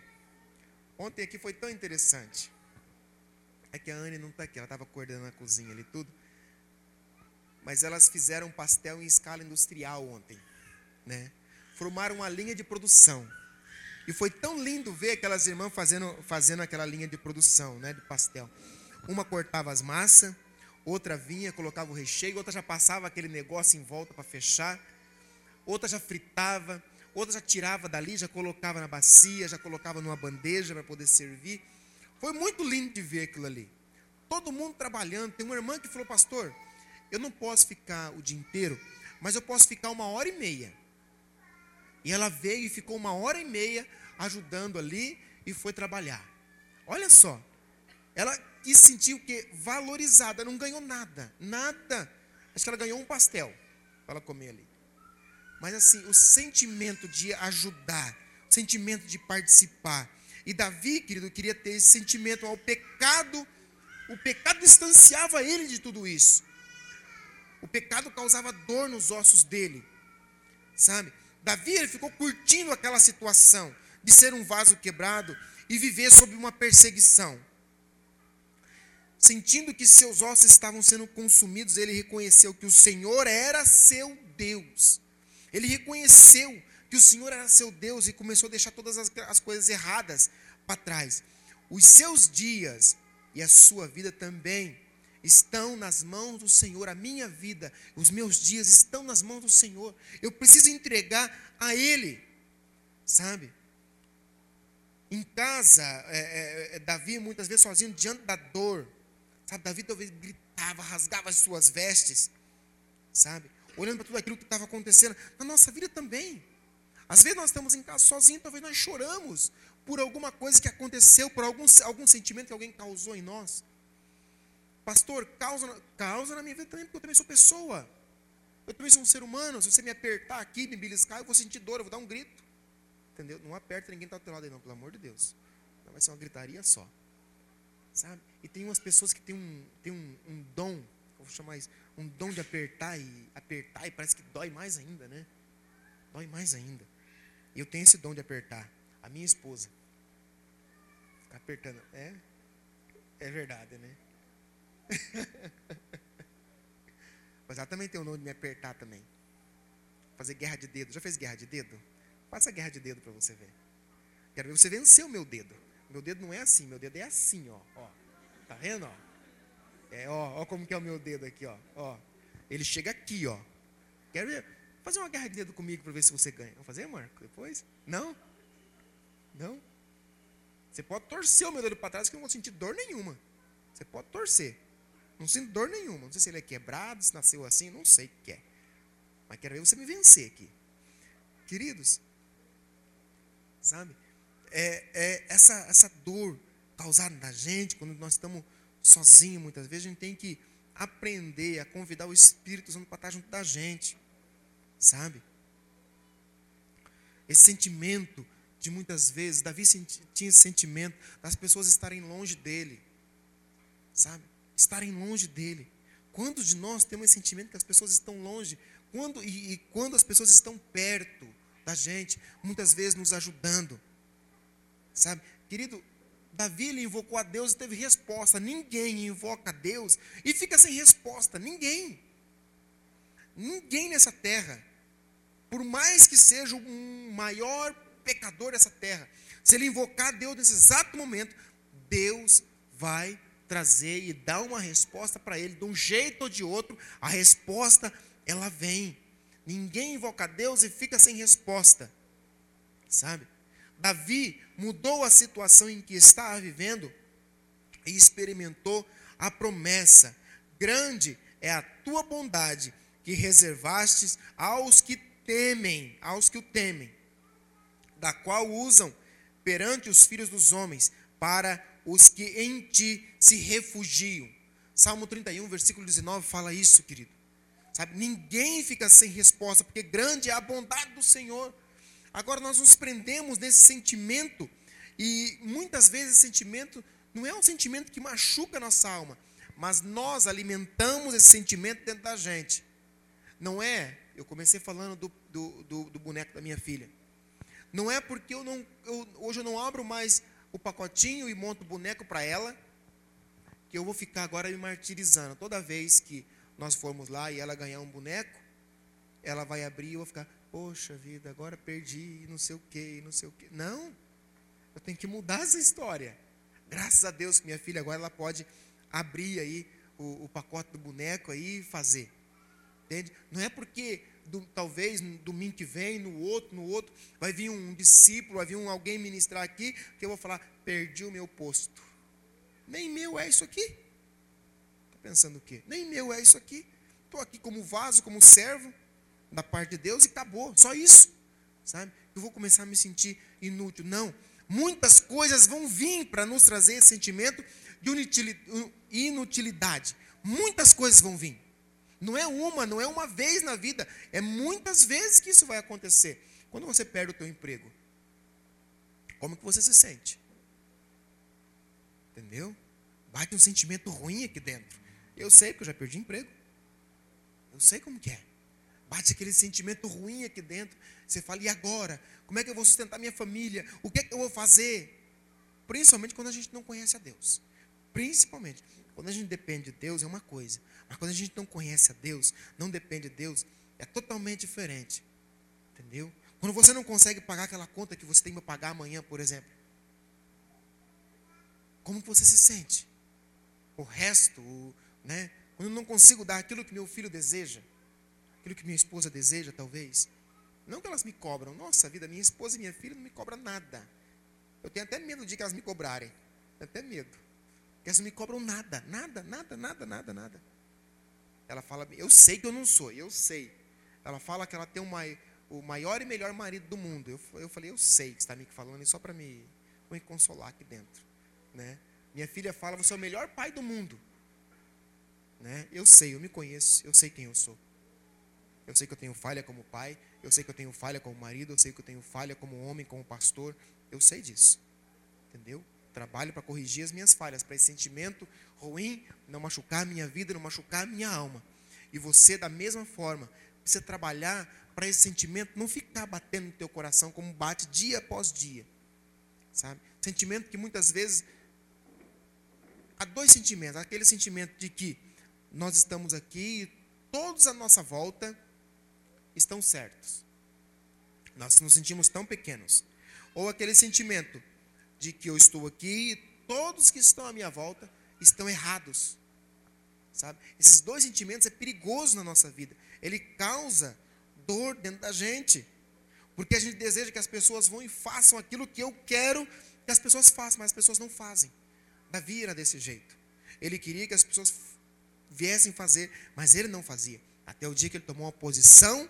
S2: ontem aqui foi tão interessante. É que a Anne não está aqui, ela estava coordenando a cozinha ali tudo. Mas elas fizeram pastel em escala industrial ontem, né? Formaram uma linha de produção. E foi tão lindo ver aquelas irmãs fazendo, fazendo aquela linha de produção, né, de pastel. Uma cortava as massas, outra vinha, colocava o recheio, outra já passava aquele negócio em volta para fechar, outra já fritava, outra já tirava dali, já colocava na bacia, já colocava numa bandeja para poder servir. Foi muito lindo de ver aquilo ali. Todo mundo trabalhando. Tem uma irmã que falou, pastor, eu não posso ficar o dia inteiro, mas eu posso ficar uma hora e meia. E ela veio e ficou uma hora e meia ajudando ali e foi trabalhar. Olha só, ela e sentiu que valorizada, não ganhou nada, nada. Acho que ela ganhou um pastel para ela comer ali. Mas assim, o sentimento de ajudar, o sentimento de participar. E Davi, querido, queria ter esse sentimento ao pecado. O pecado distanciava ele de tudo isso. O pecado causava dor nos ossos dele. Sabe? Davi ele ficou curtindo aquela situação de ser um vaso quebrado e viver sob uma perseguição. Sentindo que seus ossos estavam sendo consumidos, ele reconheceu que o Senhor era seu Deus. Ele reconheceu que o Senhor era seu Deus e começou a deixar todas as, as coisas erradas para trás. Os seus dias e a sua vida também estão nas mãos do Senhor. A minha vida, os meus dias estão nas mãos do Senhor. Eu preciso entregar a Ele, sabe? Em casa, é, é, é, Davi muitas vezes sozinho diante da dor. Sabe, Davi talvez gritava, rasgava as suas vestes. Sabe? Olhando para tudo aquilo que estava acontecendo. Na nossa vida também. Às vezes nós estamos em casa sozinhos, talvez nós choramos por alguma coisa que aconteceu, por algum, algum sentimento que alguém causou em nós. Pastor, causa, causa na minha vida também, porque eu também sou pessoa. Eu também sou um ser humano. Se você me apertar aqui, me beliscar, eu vou sentir dor, eu vou dar um grito. Entendeu? Não aperta ninguém está do teu lado aí, não, pelo amor de Deus. Não vai ser uma gritaria só. Sabe? E tem umas pessoas que têm um, têm um, um dom, vou chamar isso, um dom de apertar e apertar e parece que dói mais ainda, né? Dói mais ainda. E eu tenho esse dom de apertar. A minha esposa. Ficar apertando. É? É verdade, né? [LAUGHS] Mas ela também tem o dom de me apertar também. Fazer guerra de dedo. Já fez guerra de dedo? Faça guerra de dedo para você ver. Quero ver você vencer o meu dedo. Meu dedo não é assim, meu dedo é assim, ó. ó. Tá vendo, ó? É, ó, ó como que é o meu dedo aqui, ó. ó. Ele chega aqui, ó. Quero ver. Fazer uma guerra de dedo comigo para ver se você ganha. Vamos fazer, Marco? Depois? Não? Não? Você pode torcer o meu dedo para trás que eu não vou sentir dor nenhuma. Você pode torcer. Não sinto dor nenhuma. Não sei se ele é quebrado, se nasceu assim, não sei o que é. Mas quero ver você me vencer aqui. Queridos, sabe? É, é essa, essa dor causada na gente, quando nós estamos sozinhos, muitas vezes, a gente tem que aprender a convidar o Espírito Santo para estar junto da gente. Sabe? Esse sentimento de muitas vezes, Davi tinha esse sentimento das pessoas estarem longe dele. Sabe? Estarem longe dele. Quantos de nós temos esse sentimento que as pessoas estão longe? Quando, e, e quando as pessoas estão perto da gente, muitas vezes nos ajudando. Sabe? Querido, Davi ele invocou a Deus e teve resposta. Ninguém invoca a Deus e fica sem resposta. Ninguém. Ninguém nessa terra por mais que seja o maior pecador dessa terra, se ele invocar Deus nesse exato momento, Deus vai trazer e dar uma resposta para ele, de um jeito ou de outro, a resposta ela vem. Ninguém invoca Deus e fica sem resposta. Sabe? Davi mudou a situação em que estava vivendo e experimentou a promessa: grande é a tua bondade que reservastes aos que temem, aos que o temem, da qual usam perante os filhos dos homens, para os que em ti se refugiam. Salmo 31, versículo 19 fala isso, querido. Sabe, ninguém fica sem resposta, porque grande é a bondade do Senhor. Agora nós nos prendemos nesse sentimento, e muitas vezes esse sentimento não é um sentimento que machuca a nossa alma, mas nós alimentamos esse sentimento dentro da gente. Não é eu comecei falando do, do, do, do boneco da minha filha. Não é porque eu não, eu, hoje eu não abro mais o pacotinho e monto o boneco para ela, que eu vou ficar agora me martirizando. Toda vez que nós formos lá e ela ganhar um boneco, ela vai abrir e eu vou ficar, poxa vida, agora perdi, não sei o que, não sei o que. Não, eu tenho que mudar essa história. Graças a Deus que minha filha agora ela pode abrir aí o, o pacote do boneco aí e fazer. Entende? Não é porque do, talvez no domingo que vem, no outro, no outro, vai vir um discípulo, vai vir um, alguém ministrar aqui, que eu vou falar, perdi o meu posto. Nem meu é isso aqui. Está pensando o quê? Nem meu é isso aqui. Estou aqui como vaso, como servo da parte de Deus e acabou. Só isso. Sabe? Eu vou começar a me sentir inútil. Não. Muitas coisas vão vir para nos trazer esse sentimento de inutilidade. Muitas coisas vão vir. Não é uma, não é uma vez na vida, é muitas vezes que isso vai acontecer. Quando você perde o teu emprego, como que você se sente? Entendeu? Bate um sentimento ruim aqui dentro. Eu sei que eu já perdi emprego. Eu sei como que é. Bate aquele sentimento ruim aqui dentro. Você fala, e agora? Como é que eu vou sustentar minha família? O que é que eu vou fazer? Principalmente quando a gente não conhece a Deus. Principalmente. Quando a gente depende de Deus é uma coisa. Mas quando a gente não conhece a Deus, não depende de Deus, é totalmente diferente. Entendeu? Quando você não consegue pagar aquela conta que você tem para pagar amanhã, por exemplo. Como você se sente? O resto, o, né? Quando eu não consigo dar aquilo que meu filho deseja, aquilo que minha esposa deseja, talvez. Não que elas me cobram. Nossa vida, minha esposa e minha filha não me cobram nada. Eu tenho até medo de que elas me cobrarem. Tenho até medo. Porque elas não me cobram nada, nada, nada, nada, nada, nada. Ela fala, eu sei que eu não sou, eu sei. Ela fala que ela tem uma, o maior e melhor marido do mundo. Eu, eu falei, eu sei que está me falando, só para me, me consolar aqui dentro. Né? Minha filha fala, você é o melhor pai do mundo. Né? Eu sei, eu me conheço, eu sei quem eu sou. Eu sei que eu tenho falha como pai, eu sei que eu tenho falha como marido, eu sei que eu tenho falha como homem, como pastor. Eu sei disso. Entendeu? Trabalho para corrigir as minhas falhas, para esse sentimento ruim não machucar a minha vida, não machucar a minha alma. E você, da mesma forma, precisa trabalhar para esse sentimento não ficar batendo no teu coração como bate dia após dia. Sabe? Sentimento que muitas vezes há dois sentimentos, aquele sentimento de que nós estamos aqui, todos à nossa volta estão certos. Nós nos sentimos tão pequenos. Ou aquele sentimento de que eu estou aqui e todos que estão à minha volta estão errados. Sabe? Esses dois sentimentos é perigoso na nossa vida. Ele causa dor dentro da gente. Porque a gente deseja que as pessoas vão e façam aquilo que eu quero que as pessoas façam, mas as pessoas não fazem. Davi era desse jeito. Ele queria que as pessoas viessem fazer, mas ele não fazia. Até o dia que ele tomou a posição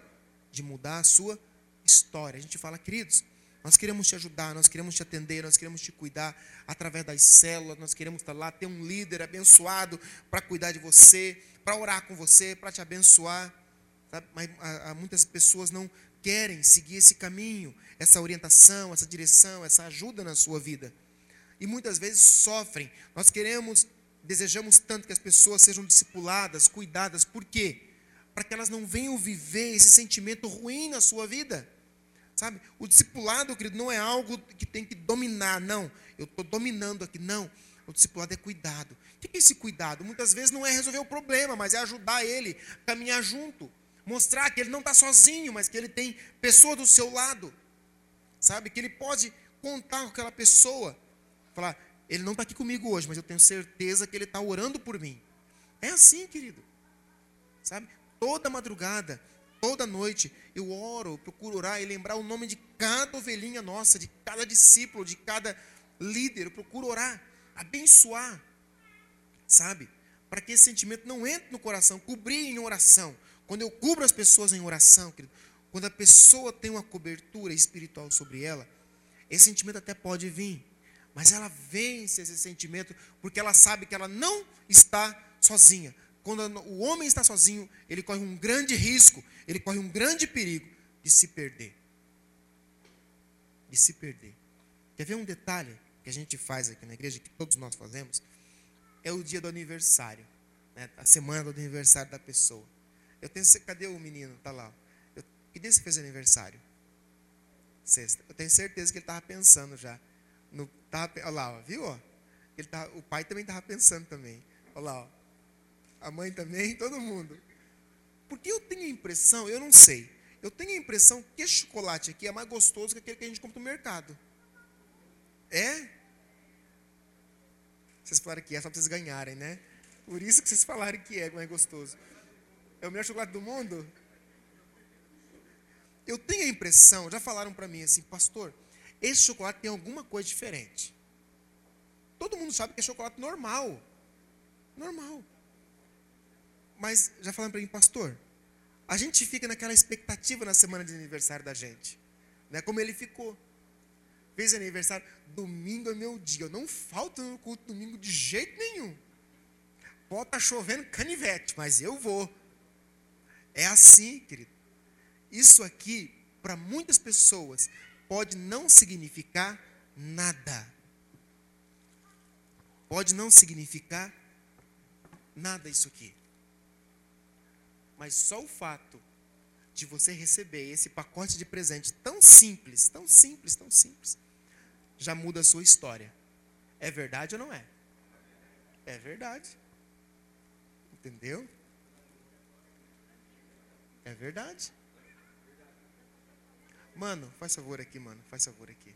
S2: de mudar a sua história. A gente fala, queridos, nós queremos te ajudar, nós queremos te atender, nós queremos te cuidar através das células, nós queremos estar lá, ter um líder abençoado para cuidar de você, para orar com você, para te abençoar. Mas muitas pessoas não querem seguir esse caminho, essa orientação, essa direção, essa ajuda na sua vida. E muitas vezes sofrem. Nós queremos, desejamos tanto que as pessoas sejam discipuladas, cuidadas. Por quê? Para que elas não venham viver esse sentimento ruim na sua vida. Sabe? O discipulado, querido, não é algo que tem que dominar, não. Eu estou dominando aqui, não. O discipulado é cuidado. O que é esse cuidado? Muitas vezes não é resolver o problema, mas é ajudar ele a caminhar junto. Mostrar que ele não está sozinho, mas que ele tem pessoa do seu lado. Sabe? Que ele pode contar com aquela pessoa. Falar, ele não está aqui comigo hoje, mas eu tenho certeza que ele está orando por mim. É assim, querido. Sabe? Toda madrugada, toda noite, eu oro, procuro orar e lembrar o nome de cada ovelhinha nossa, de cada discípulo, de cada líder. Eu procuro orar, abençoar, sabe? Para que esse sentimento não entre no coração, cobrir em oração. Quando eu cubro as pessoas em oração, querido, quando a pessoa tem uma cobertura espiritual sobre ela, esse sentimento até pode vir, mas ela vence esse sentimento porque ela sabe que ela não está sozinha quando o homem está sozinho, ele corre um grande risco, ele corre um grande perigo de se perder. De se perder. Quer ver um detalhe que a gente faz aqui na igreja, que todos nós fazemos? É o dia do aniversário, né? a semana do aniversário da pessoa. Eu tenho, cadê o menino? Está lá. Eu, que dia você fez aniversário? Sexta. Eu tenho certeza que ele estava pensando já. No, tava, olha lá, ó, viu? Ele tava, o pai também estava pensando também. Olha lá, ó a mãe também, [LAUGHS] todo mundo. Porque eu tenho a impressão, eu não sei, eu tenho a impressão que esse chocolate aqui é mais gostoso que aquele que a gente compra no mercado. É? Vocês falaram que é só para vocês ganharem, né? Por isso que vocês falaram que é mais gostoso. É o melhor chocolate do mundo? Eu tenho a impressão, já falaram para mim assim, pastor, esse chocolate tem alguma coisa diferente. Todo mundo sabe que é chocolate normal. Normal. Mas já falando para mim, pastor, a gente fica naquela expectativa na semana de aniversário da gente. Né? Como ele ficou. Fez aniversário, domingo é meu dia. Eu não falto no culto domingo de jeito nenhum. Pode estar tá chovendo canivete, mas eu vou. É assim, querido. Isso aqui, para muitas pessoas, pode não significar nada. Pode não significar nada isso aqui. Mas só o fato de você receber esse pacote de presente tão simples, tão simples, tão simples, já muda a sua história. É verdade ou não é? É verdade. Entendeu? É verdade. Mano, faz favor aqui, mano. Faz favor aqui.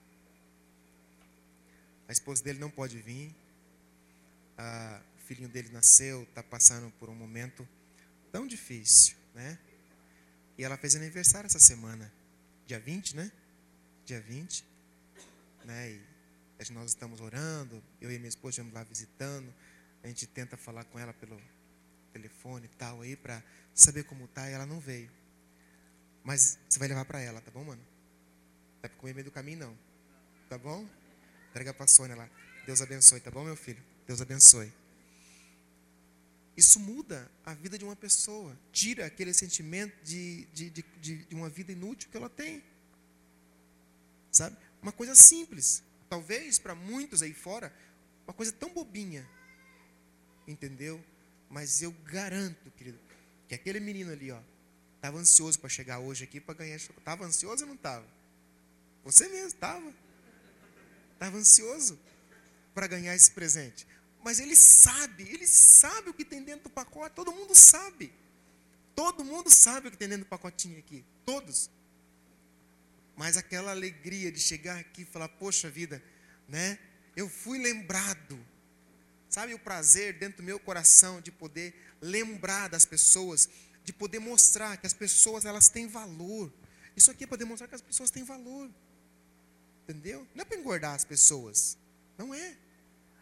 S2: A esposa dele não pode vir. Ah, o filhinho dele nasceu, está passando por um momento tão difícil, né? E ela fez aniversário essa semana, dia 20, né? Dia 20, né? E Nós estamos orando, eu e minha esposa estamos lá visitando. A gente tenta falar com ela pelo telefone e tal aí para saber como tá e ela não veio. Mas você vai levar para ela, tá bom, mano? Não é para meio do caminho não. Tá bom? Entrega para a Sônia lá. Deus abençoe, tá bom, meu filho? Deus abençoe. Isso muda a vida de uma pessoa. Tira aquele sentimento de, de, de, de, uma vida inútil que ela tem. Sabe? Uma coisa simples. Talvez para muitos aí fora, uma coisa tão bobinha. Entendeu? Mas eu garanto, querido, que aquele menino ali, ó, estava ansioso para chegar hoje aqui para ganhar chocolate. Estava ansioso ou não estava? Você mesmo estava. Estava ansioso para ganhar esse presente. Mas ele sabe, ele sabe o que tem dentro do pacote. Todo mundo sabe. Todo mundo sabe o que tem dentro do pacotinho aqui. Todos. Mas aquela alegria de chegar aqui e falar, poxa vida, né? Eu fui lembrado. Sabe o prazer dentro do meu coração de poder lembrar das pessoas, de poder mostrar que as pessoas elas têm valor. Isso aqui é para demonstrar que as pessoas têm valor. Entendeu? Não é para engordar as pessoas. Não é.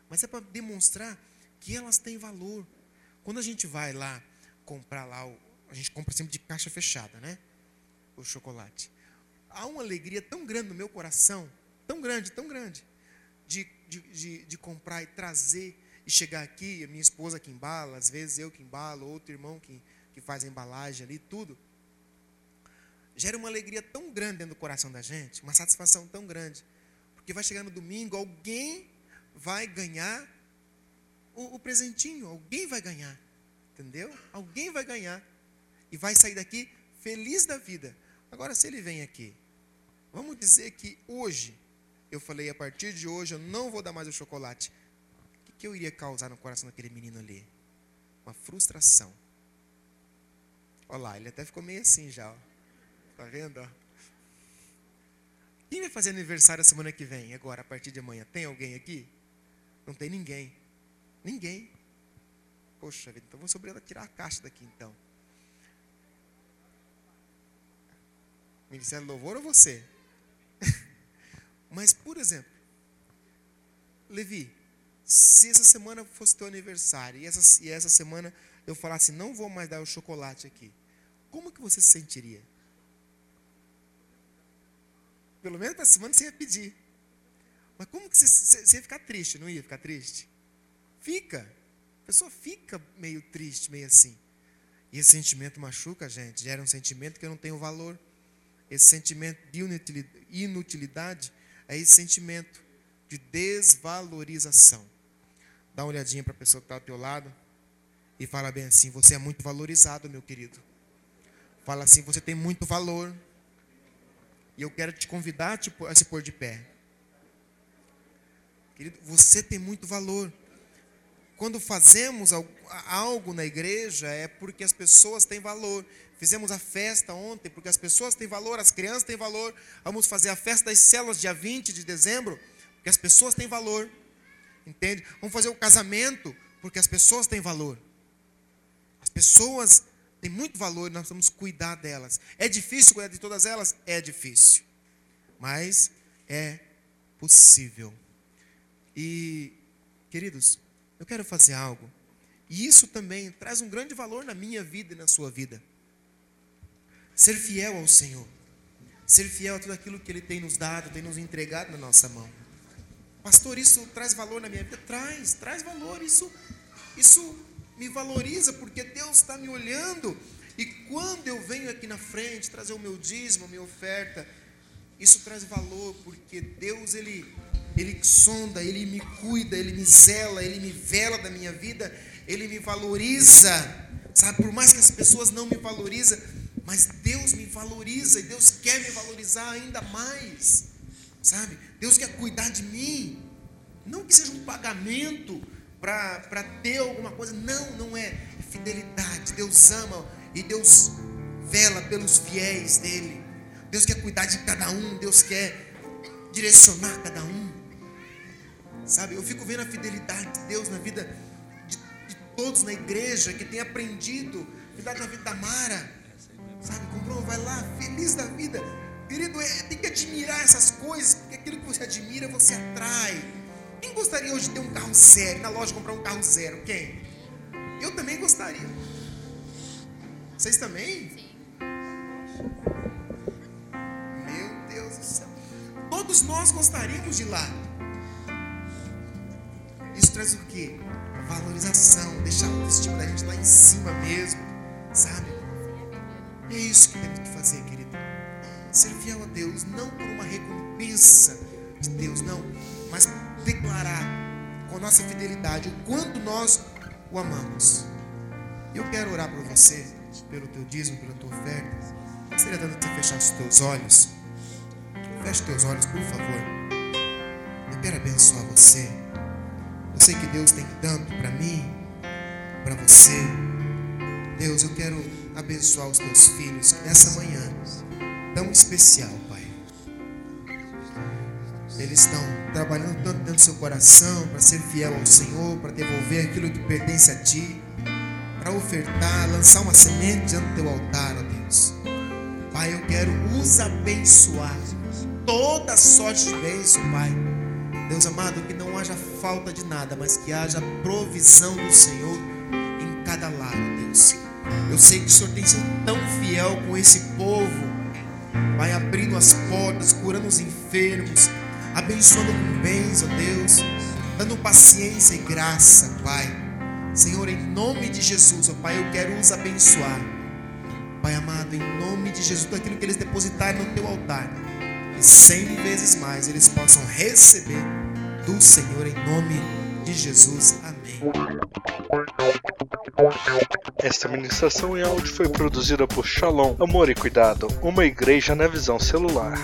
S2: Mas é para demonstrar que elas têm valor. Quando a gente vai lá comprar lá, a gente compra sempre de caixa fechada, né? O chocolate. Há uma alegria tão grande no meu coração, tão grande, tão grande, de, de, de, de comprar e trazer e chegar aqui, a minha esposa que embala, às vezes eu que embalo, outro irmão que, que faz a embalagem ali, tudo. Gera uma alegria tão grande dentro do coração da gente, uma satisfação tão grande. Porque vai chegar no domingo, alguém vai ganhar o, o presentinho, alguém vai ganhar, entendeu? Alguém vai ganhar e vai sair daqui feliz da vida. Agora, se ele vem aqui, vamos dizer que hoje, eu falei, a partir de hoje eu não vou dar mais o chocolate. O que, que eu iria causar no coração daquele menino ali? Uma frustração. Olha lá, ele até ficou meio assim já. Ó. Tá vendo? Ó? Quem vai fazer aniversário a semana que vem, agora, a partir de amanhã? Tem alguém aqui? Não tem ninguém. Ninguém. Poxa vida, então vou a tirar a caixa daqui então. Ministério Louvor ou você? [LAUGHS] Mas, por exemplo, Levi, se essa semana fosse teu aniversário e essa, e essa semana eu falasse, não vou mais dar o chocolate aqui, como que você se sentiria? Pelo menos para semana você ia pedir. Mas como que você, ia ficar triste? Não ia ficar triste? Fica. A pessoa fica meio triste, meio assim. E esse sentimento machuca a gente, gera um sentimento que eu não tenho valor. Esse sentimento de inutilidade é esse sentimento de desvalorização. Dá uma olhadinha para a pessoa que está ao teu lado e fala bem assim: Você é muito valorizado, meu querido. Fala assim: Você tem muito valor. E eu quero te convidar a se pôr de pé. Querido, você tem muito valor. Quando fazemos algo na igreja é porque as pessoas têm valor. Fizemos a festa ontem porque as pessoas têm valor, as crianças têm valor. Vamos fazer a festa das células dia 20 de dezembro porque as pessoas têm valor. Entende? Vamos fazer o casamento porque as pessoas têm valor. As pessoas têm muito valor e nós vamos cuidar delas. É difícil cuidar de todas elas? É difícil. Mas é possível. E, queridos, eu quero fazer algo. E isso também traz um grande valor na minha vida e na sua vida. Ser fiel ao Senhor. Ser fiel a tudo aquilo que Ele tem nos dado, tem nos entregado na nossa mão. Pastor, isso traz valor na minha vida? Traz, traz valor. Isso, isso me valoriza porque Deus está me olhando. E quando eu venho aqui na frente trazer o meu dízimo, a minha oferta, isso traz valor porque Deus ele ele sonda, Ele me cuida, Ele me zela, Ele me vela da minha vida, Ele me valoriza. Sabe, por mais que as pessoas não me valorizem, mas Deus me valoriza e Deus quer me valorizar ainda mais. Sabe? Deus quer cuidar de mim. Não que seja um pagamento para ter alguma coisa. Não, não é. É fidelidade. Deus ama e Deus vela pelos fiéis dele. Deus quer cuidar de cada um. Deus quer direcionar cada um. Sabe, eu fico vendo a fidelidade de Deus na vida de, de todos na igreja que tem aprendido, cuidado na vida da Mara. Sabe, comprou, vai lá, feliz da vida. Querido, é, tem que admirar essas coisas, porque aquilo que você admira, você atrai. Quem gostaria hoje de ter um carro zero, na loja comprar um carro zero? Quem? Eu também gostaria. Vocês também? Sim. Meu Deus do céu. Todos nós gostaríamos de ir lá. Isso traz o quê? Valorização, deixar o destino da gente lá em cima mesmo, sabe? É isso que temos que fazer, querido. Ser fiel a Deus, não por uma recompensa de Deus, não, mas declarar com a nossa fidelidade o quanto nós o amamos. Eu quero orar por você, pelo teu dízimo, pela tua oferta. Seria dando você fechar os teus olhos. Feche os teus olhos, por favor. Eu quero abençoar você. Eu sei que Deus tem tanto para mim, para você. Deus, eu quero abençoar os teus filhos nessa manhã tão especial, Pai. Eles estão trabalhando tanto dentro do seu coração para ser fiel ao Senhor, para devolver aquilo que pertence a Ti, para ofertar, lançar uma semente diante do Teu altar, ó Deus. Pai, eu quero os abençoar. Toda sorte de bênção, Pai. Deus amado, que haja falta de nada, mas que haja provisão do Senhor em cada lado, Deus. Eu sei que o Senhor tem sido tão fiel com esse povo. Vai abrindo as portas, curando os enfermos, abençoando com bens, ó Deus, dando paciência e graça, Pai. Senhor, em nome de Jesus, ó Pai, eu quero os abençoar. Pai amado, em nome de Jesus, tudo aquilo que eles depositarem no teu altar, e cem vezes mais eles possam receber do Senhor, em nome de Jesus. Amém.
S1: Esta ministração em áudio foi produzida por Shalom, Amor e Cuidado, uma igreja na visão celular.